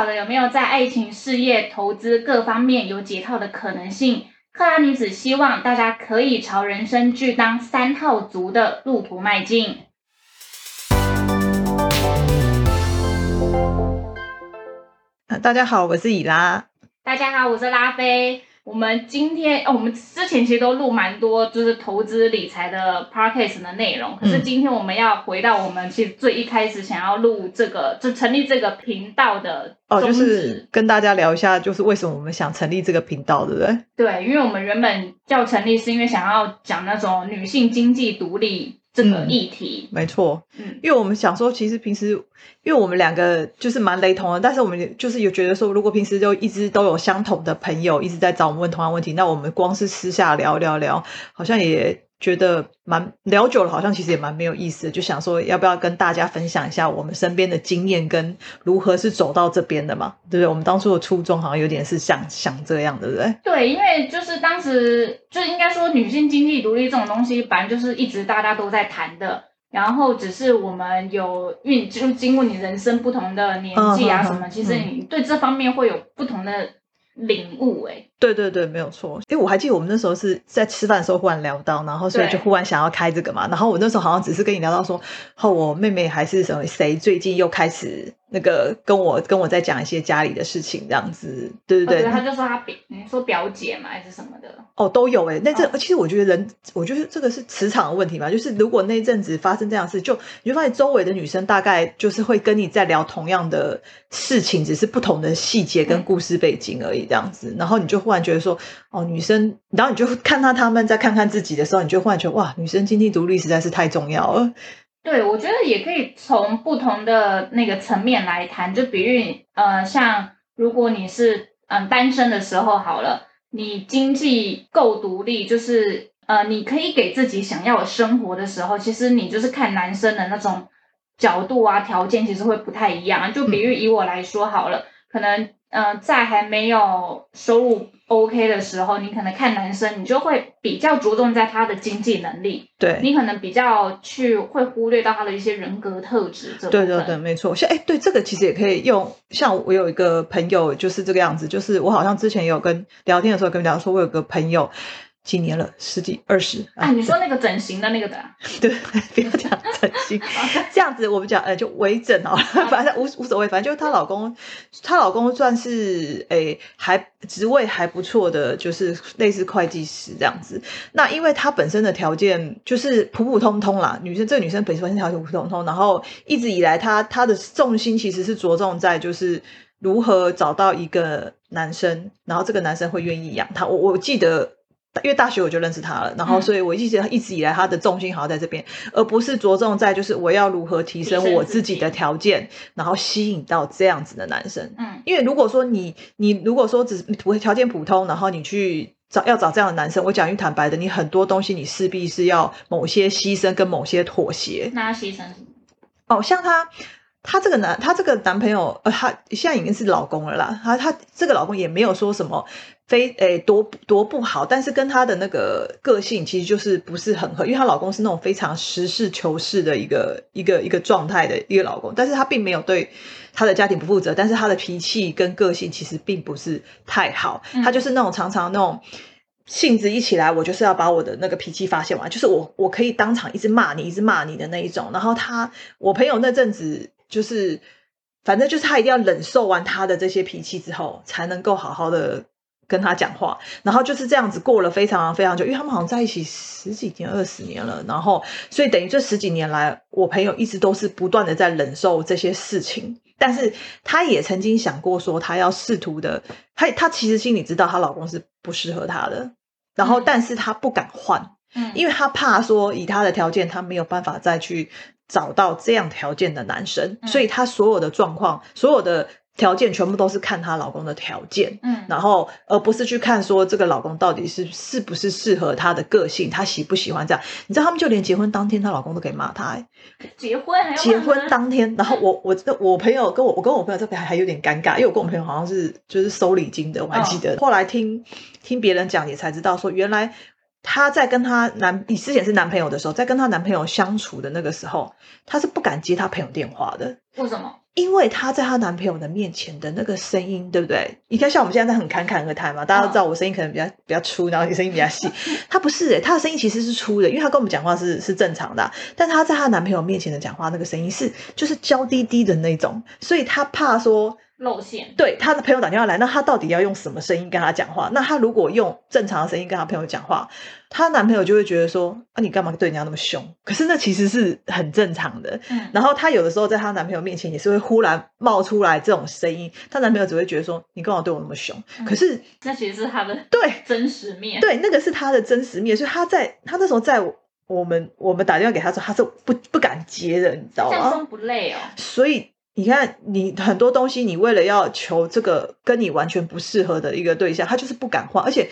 晓得有没有在爱情、事业、投资各方面有解套的可能性。克拉女子希望大家可以朝人生巨当三套族的路途迈进。大家好，我是以拉。大家好，我是拉菲。我们今天，哦，我们之前其实都录蛮多，就是投资理财的 podcast 的内容。可是今天我们要回到我们其实最一开始想要录这个，就成立这个频道的哦，就是跟大家聊一下，就是为什么我们想成立这个频道，对不对？对，因为我们原本要成立，是因为想要讲那种女性经济独立。这个议题没错，嗯，因为我们想说，其实平时，因为我们两个就是蛮雷同的，但是我们就是有觉得说，如果平时就一直都有相同的朋友一直在找我们问同样问题，那我们光是私下聊聊聊，好像也。觉得蛮聊久了，好像其实也蛮没有意思的，就想说要不要跟大家分享一下我们身边的经验跟如何是走到这边的嘛，对不对？我们当初的初衷好像有点是想想这样，对不对？对，因为就是当时就应该说女性经济独立这种东西，反正就是一直大家都在谈的，然后只是我们有运就经过你人生不同的年纪啊什么，其实你对这方面会有不同的。领悟哎，对对对，没有错。因为我还记得我们那时候是在吃饭的时候忽然聊到，然后所以就忽然想要开这个嘛。然后我那时候好像只是跟你聊到说，后我妹妹还是什么谁最近又开始。那个跟我跟我在讲一些家里的事情，这样子，对对对。他就说他表，你说表姐嘛，还是什么的？哦，都有哎。那这其实我觉得人，我觉得这个是磁场的问题嘛。就是如果那一阵子发生这样事，就你就发现周围的女生大概就是会跟你在聊同样的事情，只是不同的细节跟故事背景而已，这样子。然后你就忽然觉得说，哦，女生，然后你就看到他们在看看自己的时候，你就忽然觉得哇，女生经济独立实在是太重要了。对，我觉得也可以从不同的那个层面来谈，就比喻，呃，像如果你是嗯单身的时候好了，你经济够独立，就是呃你可以给自己想要的生活的时候，其实你就是看男生的那种角度啊条件，其实会不太一样。就比喻以我来说好了，可能嗯在还没有收入。OK 的时候，你可能看男生，你就会比较着重在他的经济能力，对你可能比较去会忽略到他的一些人格特质。对对对，没错。像哎，对这个其实也可以用。像我有一个朋友就是这个样子，就是我好像之前有跟聊天的时候跟聊说，我有个朋友。几年了，十几二十。啊，你说那个整形的那个的，对，不要讲整形，这样子我们讲，呃，就微整哦，反正无无所谓，反正就是她老公，她老公算是诶还职位还不错的，就是类似会计师这样子。那因为她本身的条件就是普普通通啦，女生这个女生本身条件普普通通，然后一直以来她她的重心其实是着重在就是如何找到一个男生，然后这个男生会愿意养她。我我记得。因为大学我就认识他了，然后所以我一直一直以来他的重心好像在这边，而不是着重在就是我要如何提升我自己的条件，然后吸引到这样子的男生。嗯，因为如果说你你如果说只普条件普通，然后你去找要找这样的男生，我讲句坦白的，你很多东西你势必是要某些牺牲跟某些妥协。那牺牲什么？哦，像他。她这个男，她这个男朋友，呃，她现在已经是老公了啦。她她这个老公也没有说什么非诶多多不好，但是跟她的那个个性其实就是不是很合，因为她老公是那种非常实事求是的一个一个一个状态的一个老公，但是她并没有对她的家庭不负责，但是她的脾气跟个性其实并不是太好，她就是那种常常那种性子一起来，我就是要把我的那个脾气发泄完，就是我我可以当场一直骂你，一直骂你的那一种。然后他我朋友那阵子。就是，反正就是他一定要忍受完他的这些脾气之后，才能够好好的跟他讲话。然后就是这样子过了非常非常久，因为他们好像在一起十几年、二十年了。然后，所以等于这十几年来，我朋友一直都是不断的在忍受这些事情。但是，她也曾经想过说，她要试图的，她她其实心里知道她老公是不适合她的，然后，但是她不敢换，嗯，因为她怕说以她的条件，她没有办法再去。找到这样条件的男生，所以她所有的状况、所有的条件全部都是看她老公的条件，嗯，然后而不是去看说这个老公到底是是不是适合她的个性，她喜不喜欢这样。你知道他们就连结婚当天，她老公都可以骂她。结婚结婚当天，然后我我我朋友跟我我跟我朋友这边还还有点尴尬，因为我跟我朋友好像是就是收礼金的，我还记得。后来听听别人讲也才知道说原来。她在跟她男，你之前是男朋友的时候，在跟她男朋友相处的那个时候，她是不敢接她朋友电话的。为什么？因为她在她男朋友的面前的那个声音，对不对？你看，像我们现在在很侃侃而谈嘛，大家都知道我声音可能比较比较粗，然后你声音比较细。她不是诶，她的声音其实是粗的，因为她跟我们讲话是是正常的啊，但她在她男朋友面前的讲话那个声音是就是娇滴滴的那种，所以她怕说。露馅，对她的朋友打电话来，那她到底要用什么声音跟她讲话？那她如果用正常的声音跟她朋友讲话，她男朋友就会觉得说：“啊，你干嘛对人家那么凶？”可是那其实是很正常的。嗯，然后她有的时候在她男朋友面前也是会忽然冒出来这种声音，她男朋友只会觉得说：“你干嘛对我那么凶？”可是那其实是她的对真实面，对，那个是她的真实面，所以她在她那时候在我们我们打电话给她时候，她是不不敢接的，你知道吗？这样装不累哦。所以。你看，你很多东西，你为了要求这个跟你完全不适合的一个对象，他就是不敢换，而且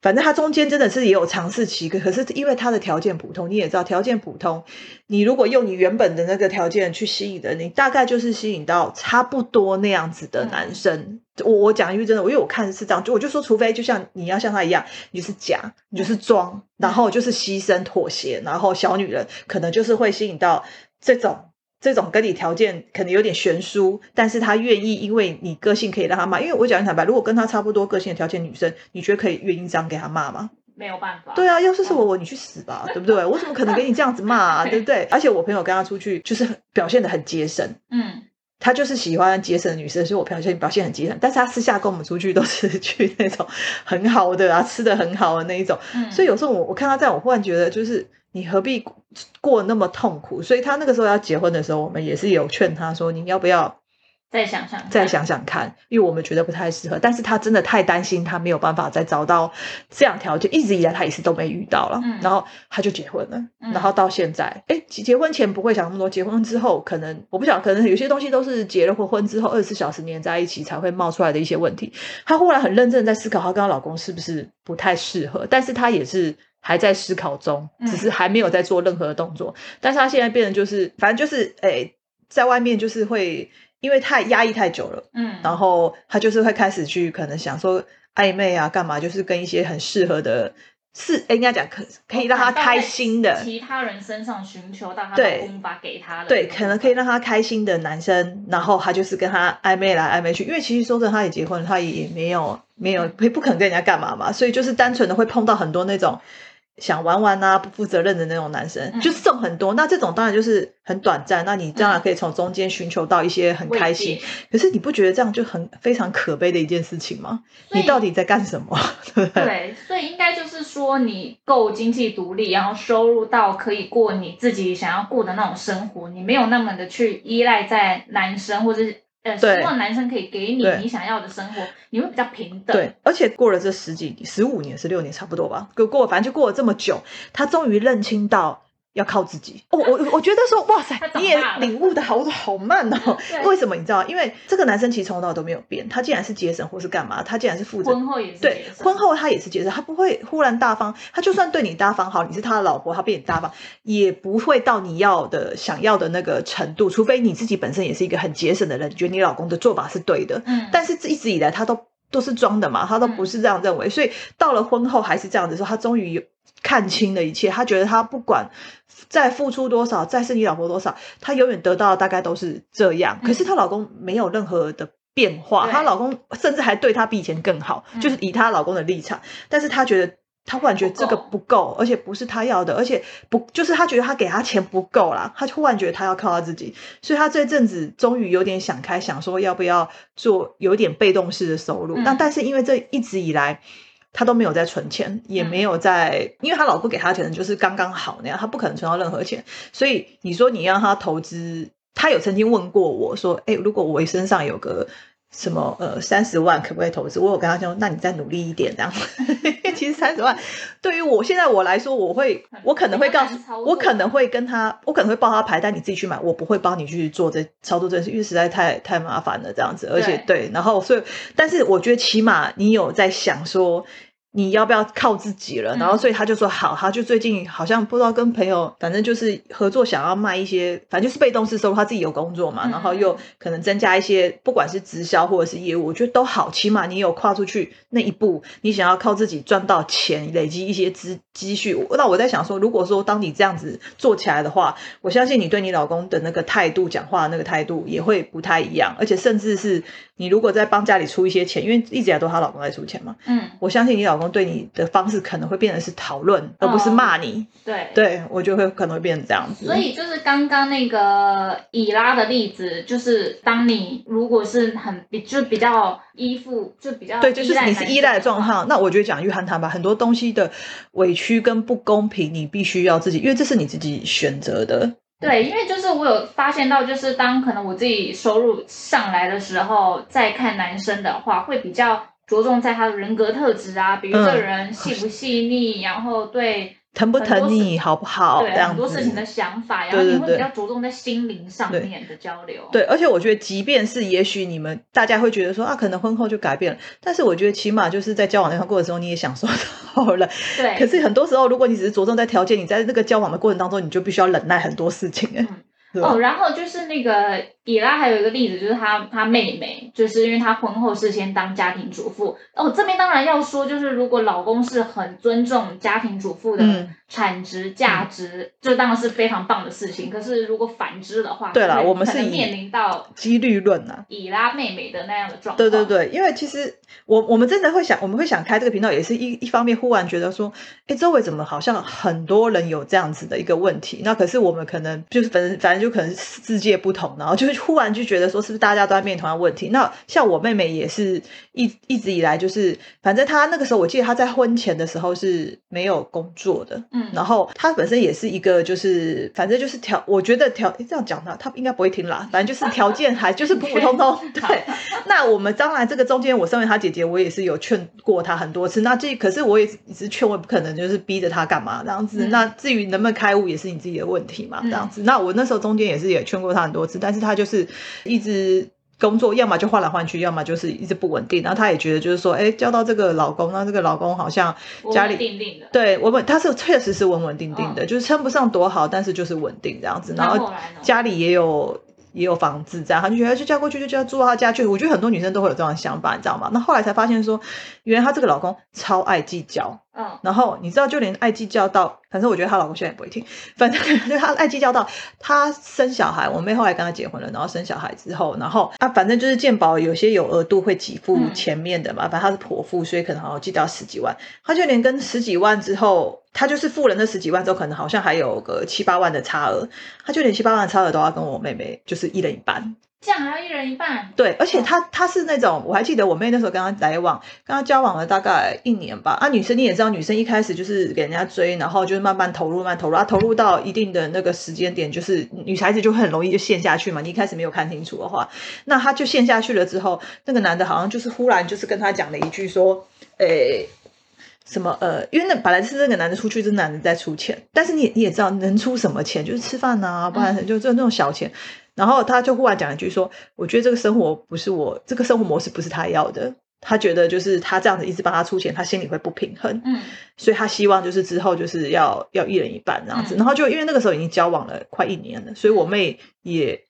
反正他中间真的是也有尝试期，可是因为他的条件普通，你也知道条件普通，你如果用你原本的那个条件去吸引的，你大概就是吸引到差不多那样子的男生。我我讲一句真的，因为我看是这样，就我就说，除非就像你要像他一样，你就是假，你就是装，然后就是牺牲妥协，然后小女人可能就是会吸引到这种。这种跟你条件可能有点悬殊，但是他愿意，因为你个性可以让他骂。因为我讲坦白，如果跟他差不多个性的条件女生，你觉得可以愿意这样给他骂吗？没有办法。对啊，要是是我，我你去死吧，对不对？我怎么可能给你这样子骂啊？对不对？而且我朋友跟他出去，就是表现的很节省。嗯，他就是喜欢节省的女生，所以我表现表现很节省。但是他私下跟我们出去都是去那种很好的啊，吃的很好的那一种。嗯，所以有时候我我看他在我忽然觉得就是。你何必过那么痛苦？所以他那个时候要结婚的时候，我们也是有劝他说：“你要不要再想想，再想想看？”因为我们觉得不太适合。但是他真的太担心，他没有办法再找到这样条件。一直以来他也是都没遇到了，然后他就结婚了。然后到现在，哎，结婚前不会想那么多，结婚之后可能我不晓，可能有些东西都是结了婚婚之后二十四小时黏在一起才会冒出来的一些问题。她忽然很认真在思考，她跟她老公是不是不太适合？但是她也是。还在思考中，只是还没有在做任何的动作。但是他现在变得就是，反正就是诶，在外面就是会因为太压抑太久了，嗯，然后他就是会开始去可能想说暧昧啊，干嘛，就是跟一些很适合的，是应该讲可可以让他开心的其他人身上寻求到他的无法给他的，对，可能可以让他开心的男生，然后他就是跟他暧昧来暧昧去。因为其实说真的，他也结婚了，他也没有没有不不可能跟人家干嘛嘛，所以就是单纯的会碰到很多那种。想玩玩啊，不负责任的那种男生，就是这种很多。那这种当然就是很短暂。那你当然可以从中间寻求到一些很开心。可是你不觉得这样就很非常可悲的一件事情吗？你到底在干什么？对，所以应该就是说，你够经济独立，然后收入到可以过你自己想要过的那种生活，你没有那么的去依赖在男生或者是。呃，希望男生可以给你你想要的生活，你会比较平等。对，而且过了这十几、十五年、十六年，差不多吧，过过，反正就过了这么久，他终于认清到。要靠自己，我我我觉得说，哇塞，你也领悟的好好慢哦。为什么你知道？因为这个男生其实从头到尾都没有变，他既然是节省或是干嘛，他既然是负责，婚后也是对，婚后他也是节省，他不会忽然大方。他就算对你大方好，你是他的老婆，他对你大方，也不会到你要的想要的那个程度。除非你自己本身也是一个很节省的人，觉得你老公的做法是对的。嗯，但是一直以来他都都是装的嘛，他都不是这样认为。所以到了婚后还是这样子说，他终于有。看清了一切，他觉得他不管再付出多少，再是你老婆多少，他永远得到的大概都是这样。可是她老公没有任何的变化，她老公甚至还对她比以前更好，就是以她老公的立场。但是她觉得，她忽然觉得这个不够，而且不是她要的，而且不就是她觉得她给她钱不够啦，她忽然觉得她要靠她自己，所以她这阵子终于有点想开，想说要不要做有点被动式的收入。那但是因为这一直以来。她都没有在存钱，也没有在，因为她老公给她钱就是刚刚好那样，她不可能存到任何钱。所以你说你让她投资，她有曾经问过我说：“哎，如果我身上有个。”什么呃三十万可不可以投资？我有跟他讲，那你再努力一点这样。其实三十万对于我现在我来说，我会我可能会告诉，我可能会跟他，我可能会报他牌，但你自己去买，我不会帮你去做这操作这事，因为实在太太麻烦了这样子。而且对，然后所以，但是我觉得起码你有在想说。你要不要靠自己了？然后所以他就说好，他就最近好像不知道跟朋友，反正就是合作，想要卖一些，反正就是被动式收入，他自己有工作嘛，然后又可能增加一些，不管是直销或者是业务，我觉得都好，起码你有跨出去那一步，你想要靠自己赚到钱，累积一些资积蓄。那我在想说，如果说当你这样子做起来的话，我相信你对你老公的那个态度、讲话那个态度也会不太一样，而且甚至是你如果在帮家里出一些钱，因为一直以来都她老公在出钱嘛，嗯，我相信你老公对你的方式可能会变成是讨论，而不是骂你。对。对我就会可能会变成这样子。所以就是刚刚那个以拉的例子，就是当你如果是很比就比较依附，就比较对，就是你是依赖的状况。况。那我觉得讲约翰他吧，很多东西的委屈跟不公平，你必须要自己，因为这是你自己选择的。对，因为就是我有发现到，就是当可能我自己收入上来的时候，再看男生的话，会比较着重在他的人格特质啊，比如这个嗯人细不细腻，然后对疼不疼你，好不好？对很多事情的想法，然后对对对你会比较着重在心灵上面的交流。对，而且我觉得，即便是也许你们大家会觉得说啊，可能婚后就改变了，但是我觉得起码就是在交往那段过程中，你也享受 到了。对，可是很多时候，如果你只是着重在条件，你在那个交往的过程当中，你就必须要忍耐很多事情。哎、嗯对吧哦，然后就是那个以拉还有一个例子，就是她她妹妹，就是因为她婚后是先当家庭主妇。哦，这边当然要说，就是如果老公是很尊重家庭主妇的嗯产值、价值，这当然是非常棒的事情。可是如果反之的话，对了我们是面临到几率论啊，以拉妹妹的那样的状况。对对对，因为其实我我们真的会想，我们会想开这个频道，也是一一方面忽然觉得说，哎，周围怎么好像很多人有这样子的一个问题？那可是我们可能就是反正反正就可能世界不同，然后就是忽然就觉得说，是不是大家都在面临同样的问题？那像我妹妹也是一一直以来就是，反正她那个时候，我记得她在婚前的时候是没有工作的，嗯，然后她本身也是一个，就是反正就是条，我觉得条这样讲她，她应该不会听啦。反正就是条件还就是普普通通。对，那我们当然这个中间，我身为她姐姐，我也是有劝过她很多次。那这可是我也一直劝，我也不可能就是逼着她干嘛这样子。嗯那至于能不能开悟，也是你自己的问题嘛，这样子。那我那时候中间也是也劝过他很多次，但是他就是一直。工作要么就换来换去，要么就是一直不稳定。然后她也觉得就是说，哎，交到这个老公，那这个老公好像家里定定的。对稳稳，他是确实是稳稳定定的，就是称不上多好，但是就是稳定这样子。然后？家里也有也有房子，这样他就觉得就嫁过去就就要住到他家去。我觉得很多女生都会有这样的想法，你知道吗？那后来才发现说，原来她这个老公超爱计较。嗯。然后你知道，就连爱计较到，反正我觉得她老公现在也不会听，反正就她爱计较到，她生小孩，我妹后来跟她结婚了，然后生小孩之后，然后啊，反正就是健保有些有额度会给付嗯。前面的嘛，反正她是婆妇，所以可能好像记到十几万，她就连跟十几万之后，她就是付了那十几万之后，可能好像还有个七八万的差额，她就连七八万的差额都要跟我妹妹就是一人一半。这样还要一人一半。对，而且嗯她她是那种，我还记得我妹那时候跟她来往，跟她交往了大概一年吧。啊，女生你也知道，女生一开始就是给人家追，然后就是慢慢投入，慢慢投入，啊，投入到一定的那个时间点，就是女孩子就很容易就陷下去嘛。你一开始没有看清楚的话，那她就陷下去了之后，那个男的好像就是忽然就是跟她讲了一句说，诶。什么呃，因为那本来是那个男的出去，这男的在出钱，但是你你也知道能出什么钱，就是吃饭呐、不然就就那种小钱。然后他就忽然讲一句说：“我觉得这个生活不是我这个生活模式不是他要的，他觉得就是他这样子一直帮他出钱，他心里会不平衡，嗯所以他希望就是之后就是要要一人一半这样子。嗯然后就因为那个时候已经交往了快一年了，所以我妹也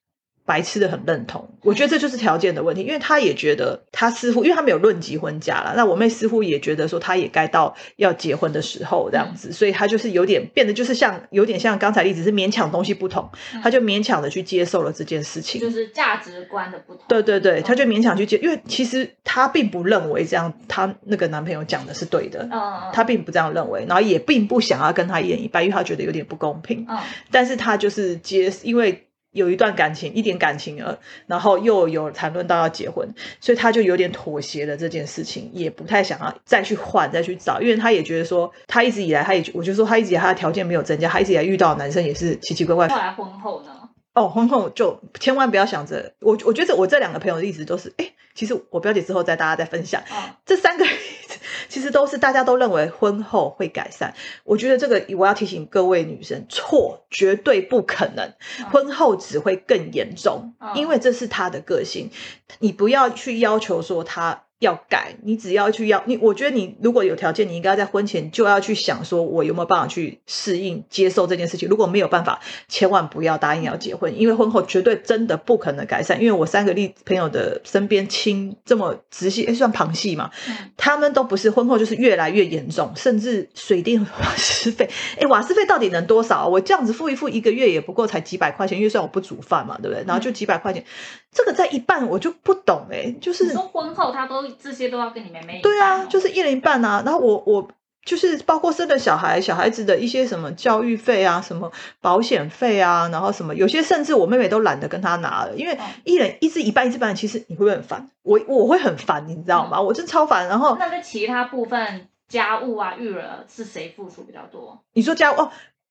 白痴的很认同。我觉得这就是条件的问题，因为他也觉得他似乎因为他没有论及婚嫁了，那我妹似乎也觉得说她也该到要结婚的时候这样子，所以她就是有点变得就是像有点像刚才例子是勉强东西不同，嗯她就勉强的去接受了这件事情。就是价值观的不同。对对对，她就嗯勉强去接，因为其实她并不认为这样，她那个男朋友讲的是对的，嗯，她并不这样认为，然后也并不想要跟他一人一半，因为她觉得有点不公平。嗯但是她就是接，因为有一段感情，一点感情了，然后又有谈论到要结婚，所以他就有点妥协了这件事情，也不太想要再去换、再去找，因为他也觉得说，他一直以来，他也我就说他一直以来他的条件没有增加，他一直以来遇到男生也是奇奇怪怪，后来婚后呢？哦，婚后就千万不要想着我，我觉得我这两个朋友的例子都是，哎，其实我表姐之后再大家再分享，嗯这三个例子其实都是大家都认为婚后会改善。我觉得这个我要提醒各位女生，错，绝对不可能，嗯婚后只会更严重，嗯因为这是她的个性，你不要去要求说她。要改，你只要去要你，我觉得你如果有条件，你应该在婚前就要去想说，我有没有办法去适应、接受这件事情。如果没有办法，千万不要答应要结婚，因为婚后绝对真的不可能改善。因为我三个例朋友的身边亲这么直系，哎，算旁系嘛，他们都不是婚后就是越来越严重，甚至水电瓦斯费，哎，瓦斯费到底能多少？我这样子付一付，一个月也不过才几百块钱，因为算我不煮饭嘛，对不对？然后就几百块钱，这个在一半我就不懂哎，就是说婚后他都。这些都要跟你妹妹对啊，就是一人一半啊。然后我我就是包括生了小孩，小孩子的一些什么教育费啊，什么保险费啊，然后什么有些甚至我妹妹都懒得跟他拿了，因为一人一支一半一支半，其实你会不会很烦？我我会很烦，你知道吗？我真超烦。然后那在其他部分家务啊育儿是谁付出比较多？你说家务哦。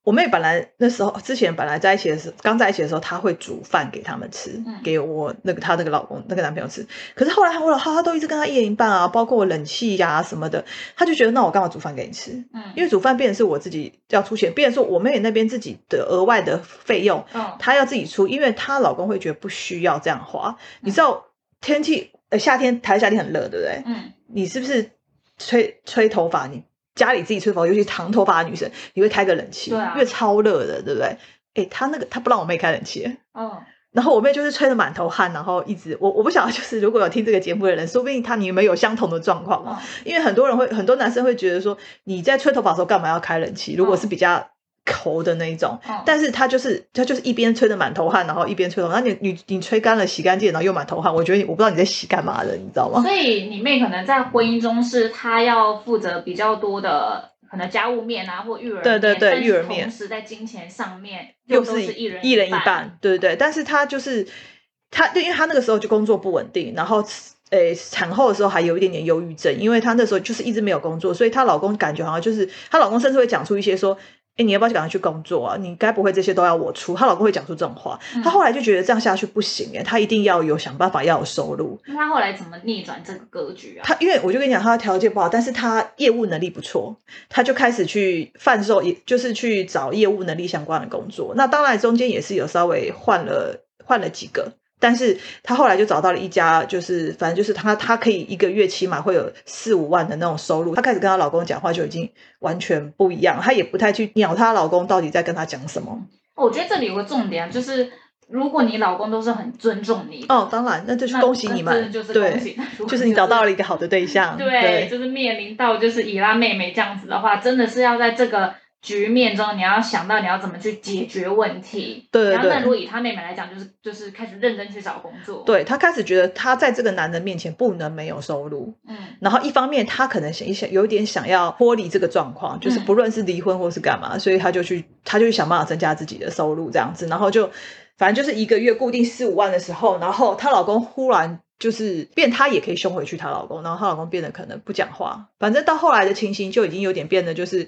我妹本来那时候之前本来在一起的时候，刚在一起的时候，她会煮饭给他们吃，给我那个她那个老公那个男朋友吃。可是后来我老她都一直跟她一人一半啊，包括冷气呀什么的，她就觉得那我干嘛煮饭给你吃？嗯，因为煮饭变成是我自己要出钱，变成说我妹那边自己的额外的费用，哦，她要自己出，因为她老公会觉得不需要这样花。你知道天气呃夏天台夏天很热，对不对？嗯，你是不是吹吹头发你？家里自己吹风，尤其长头发的女生，你会开个冷气，因为超热的，对不对？哎，他那个他不让我妹开冷气，嗯，然后我妹就是吹的满头汗，然后一直我我不晓得，就是如果有听这个节目的人，说不定他你们有相同的状况，因为很多人会很多男生会觉得说你在吹头发的时候干嘛要开冷气？如果是比较。抠的那一种，但是他就是他就是一边吹的满头汗，然后一边吹头，那你你你吹干了洗干净，然后又满头汗，我觉得我不知道你在洗干嘛的，你知道吗？所以你妹可能在婚姻中是她要负责比较多的可能家务面啊，或育儿对对对育儿面，同时在金钱上面又是一人一人一半，对对对，但是他就是他，因为他那个时候就工作不稳定，然后诶产后的时候还有一点点忧郁症，因为她那时候就是一直没有工作，所以她老公感觉好像就是她老公甚至会讲出一些说。哎，你要不要赶快去工作啊？你该不会这些都要我出？她老公会讲出这种话，她后来就觉得这样下去不行哎，她一定要有想办法要有收入。那她后来怎么逆转这个格局啊？她因为我就跟你讲，她条件不好，但是她业务能力不错，她就开始去贩售，也就是去找业务能力相关的工作。那当然中间也是有稍微换了换了几个。但是他后来就找到了一家，就是反正就是他，他可以一个月起码会有四五万的那种收入。她开始跟她老公讲话就已经完全不一样，她也不太去鸟她老公到底在跟她讲什么。我觉得这里有个重点，就是如果你老公都是很尊重你，哦，当然，那就是恭喜你们，对，就是你找到了一个好的对象。对，就是面临到就是伊拉妹妹这样子的话，真的是要在这个。局面中，你要想到你要怎么去解决问题。对对对。那如果以她妹妹来讲，就是就是开始认真去找工作。对她开始觉得她在这个男人面前不能没有收入。嗯。然后一方面她可能想一想，有点想要脱离这个状况，就是不论是离婚或是干嘛，所以她就去她就去想办法增加自己的收入这样子。然后就反正就是一个月固定四五万的时候，然后她老公忽然就是变，她也可以凶回去她老公，然后她老公变得可能不讲话。反正到后来的情形就已经有点变得就是。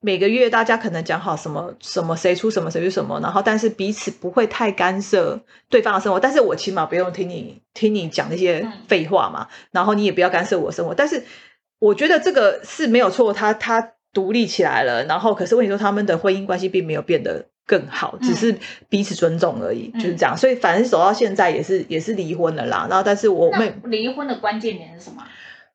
每个月大家可能讲好什么什么谁出什么谁出什么，然后但是彼此不会太干涉对方的生活，但是我起码不用听你听你讲那些废话嘛，然后你也不要干涉我生活。但是我觉得这个是没有错，他他独立起来了，然后可是问题说他们的婚姻关系并没有变得更好，只是彼此尊重而已，就是这样。所以反正走到现在也是也是离婚了啦。然后但是我们离婚的关键点是什么？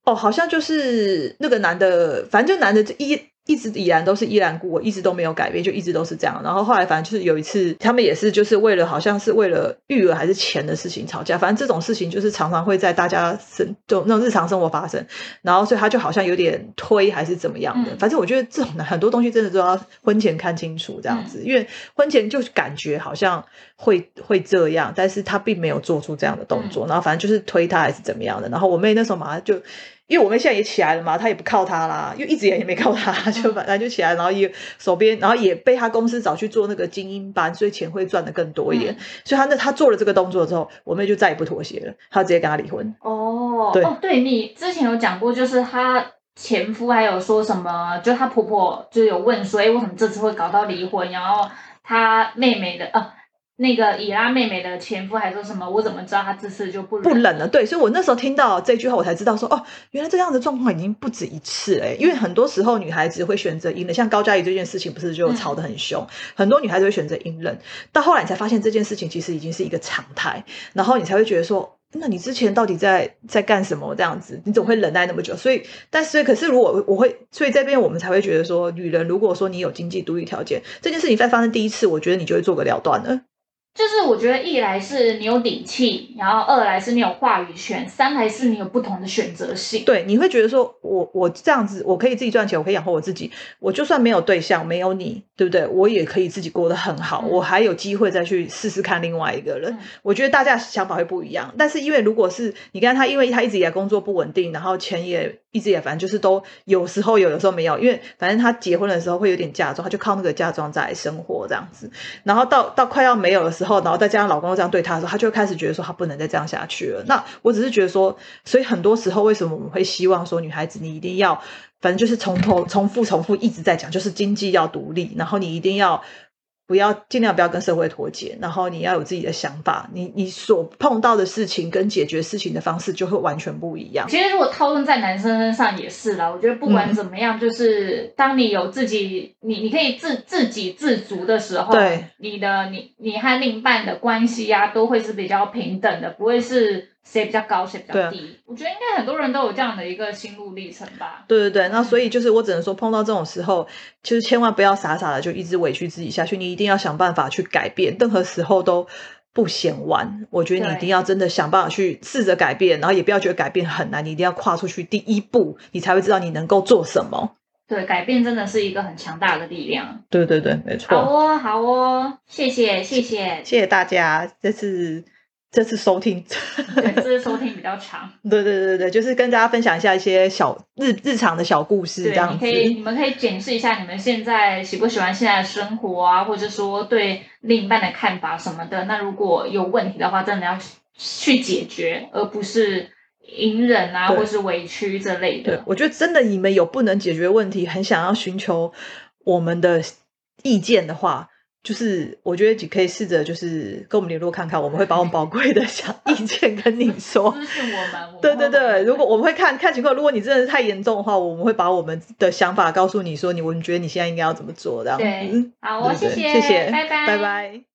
哦，好像就是那个男的，反正就男的一。一直以然都是依然故我，一直都没有改变，就一直都是这样。然后后来，反正就是有一次，他们也是就是为了好像是为了育儿还是钱的事情吵架。反正这种事情就是常常会在大家生就那种日常生活发生。然后所以他就好像有点推还是怎么样的。反正我觉得这种很多东西真的都要婚前看清楚这样子，因为婚前就感觉好像会会这样，但是他并没有做出这样的动作。然后反正就是推他还是怎么样的。然后我妹那时候马上就。因为我妹现在也起来了嘛，她也不靠他啦，因为一直也也没靠他，就反正就起来，然后也手边，然后也被他公司找去做那个精英班，所以钱会赚的更多一点。所以他那他做了这个动作之后，我妹就再也不妥协了，她直接跟他离婚。哦，对，哦，对你之前有讲过，就是她前夫还有说什么，就她婆婆就有问说，哎，为什么这次会搞到离婚？然后她妹妹的啊。那个以拉妹妹的前夫还说什么？我怎么知道他这次就不不冷了？对，所以我那时候听到这句话，我才知道说哦，原来这样的状况已经不止一次哎。因为很多时候女孩子会选择隐忍，像高嘉怡这件事情不是就吵得很凶，很多女孩子会选择隐忍，到后来你才发现这件事情其实已经是一个常态，然后你才会觉得说。那你之前到底在在干什么？这样子，你怎么会忍耐那么久？所以，但是可是如果我会，所以这边我们才会觉得说，女人如果说你有经济独立条件，这件事情在发生第一次，我觉得你就会做个了断了。就是我觉得一来是你有底气，然后二来是你有话语权，三来是你有不同的选择性。对，你会觉得说我我这样子，我可以自己赚钱，我可以养活我自己，我就算没有对象，没有你，对不对？我也可以自己过得很好，嗯我还有机会再去试试看另外一个人。嗯我觉得大家想法会不一样，但是因为如果是你看他，因为他一直以来工作不稳定，然后钱也一直也反正就是都有时候有，有时候没有，因为反正他结婚的时候会有点嫁妆，他就靠那个嫁妆在生活这样子，然后到到快要没有的时候，然后再加上老公这样对她的时候，他就开始觉得说她不能再这样下去了。那我只是觉得说，所以很多时候为什么我们会希望说女孩子你一定要，反正就是从头重复重复一直在讲，就是经济要独立，然后你一定要。不要尽量不要跟社会脱节，然后你要有自己的想法，你你所碰到的事情跟解决事情的方式就会完全不一样。其实如果套用在男生身上也是啦，我觉得不管嗯怎么样，就是当你有自己，你你可以自自给自足的时候，对，你的你你和另一半的关系呀、都会是比较平等的，不会是谁比较高谁比较低。我觉得应该很多人都有这样的一个心路历程吧。对对对，那所以就是我只能说，碰到这种时候，就是千万不要傻傻的就一直委屈自己下去，你一定要想办法去改变，任何时候都不嫌晚。我觉得你一定要真的想办法去试着改变，然后也不要觉得改变很难，你一定要跨出去第一步，你才会知道你能够做什么。对，改变真的是一个很强大的力量。对对对，没错好。哦，好哦，谢谢谢谢。谢谢大家这次这次收听。对，这次收听比较长。对对对对，就是跟大家分享一下一些小日日常的小故事，这，样子你可。以，你们可以检视一下你们现在喜不喜欢现在的生活啊，或者说对另一半的看法什么的。那如果有问题的话，真的要去解决，而不是隐忍啊，或是委屈这类的，。对我觉得真的你们有不能解决问题，很想要寻求我们的意见的话，就是我觉得你可以试着就是跟我们联络看看，我们会把我们宝贵的想意见跟你说。咨询我们。对对对，如果我们会看看情况，如果你真的是太严重的话，我们会把我们的想法告诉你说，你我们觉得你现在应该要怎么做，这样对子。好，我对对谢谢，谢谢，拜拜，拜拜。